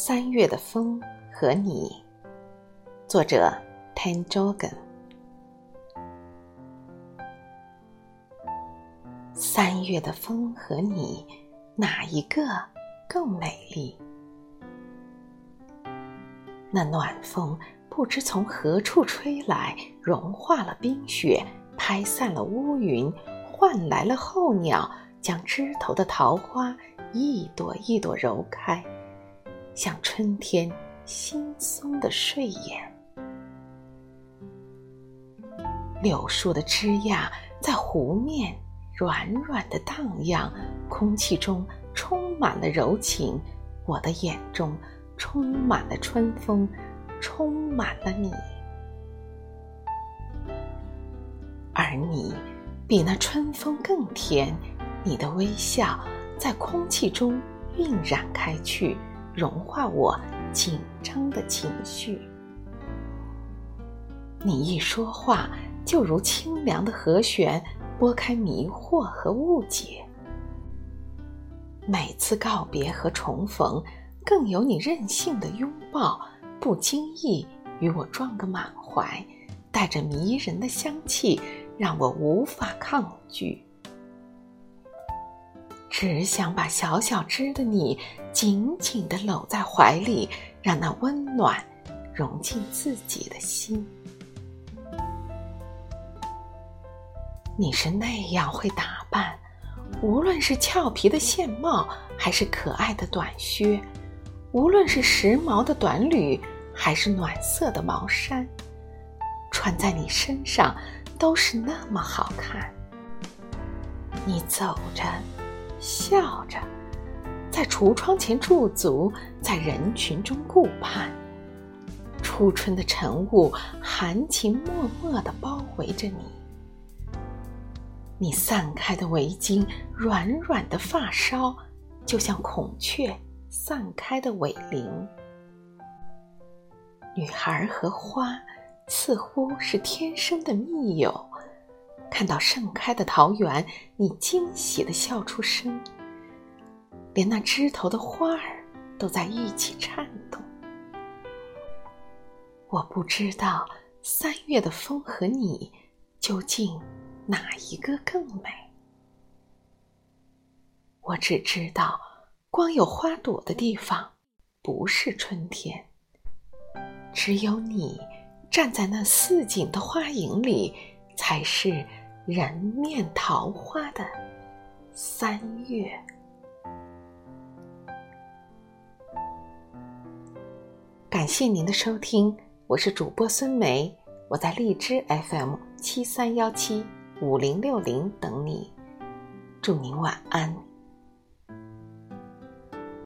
三月的风和你，作者 Tan Jogan。三月的风和你，哪一个更美丽？那暖风不知从何处吹来，融化了冰雪，拍散了乌云，换来了候鸟，将枝头的桃花一朵一朵揉开。像春天惺忪的睡眼，柳树的枝桠在湖面软软的荡漾，空气中充满了柔情，我的眼中充满了春风，充满了你，而你比那春风更甜，你的微笑在空气中晕染开去。融化我紧张的情绪。你一说话，就如清凉的和弦，拨开迷惑和误解。每次告别和重逢，更有你任性的拥抱，不经意与我撞个满怀，带着迷人的香气，让我无法抗拒。只想把小小只的你紧紧地搂在怀里，让那温暖融进自己的心。你是那样会打扮，无论是俏皮的线帽，还是可爱的短靴；无论是时髦的短履，还是暖色的毛衫，穿在你身上都是那么好看。你走着。笑着，在橱窗前驻足，在人群中顾盼。初春的晨雾，含情脉脉地包围着你。你散开的围巾，软软的发梢，就像孔雀散开的尾翎。女孩和花，似乎是天生的密友。看到盛开的桃园，你惊喜的笑出声，连那枝头的花儿都在一起颤动。我不知道三月的风和你，究竟哪一个更美？我只知道，光有花朵的地方不是春天，只有你站在那似锦的花影里，才是。人面桃花的三月，感谢您的收听，我是主播孙梅，我在荔枝 FM 七三幺七五零六零等你，祝您晚安。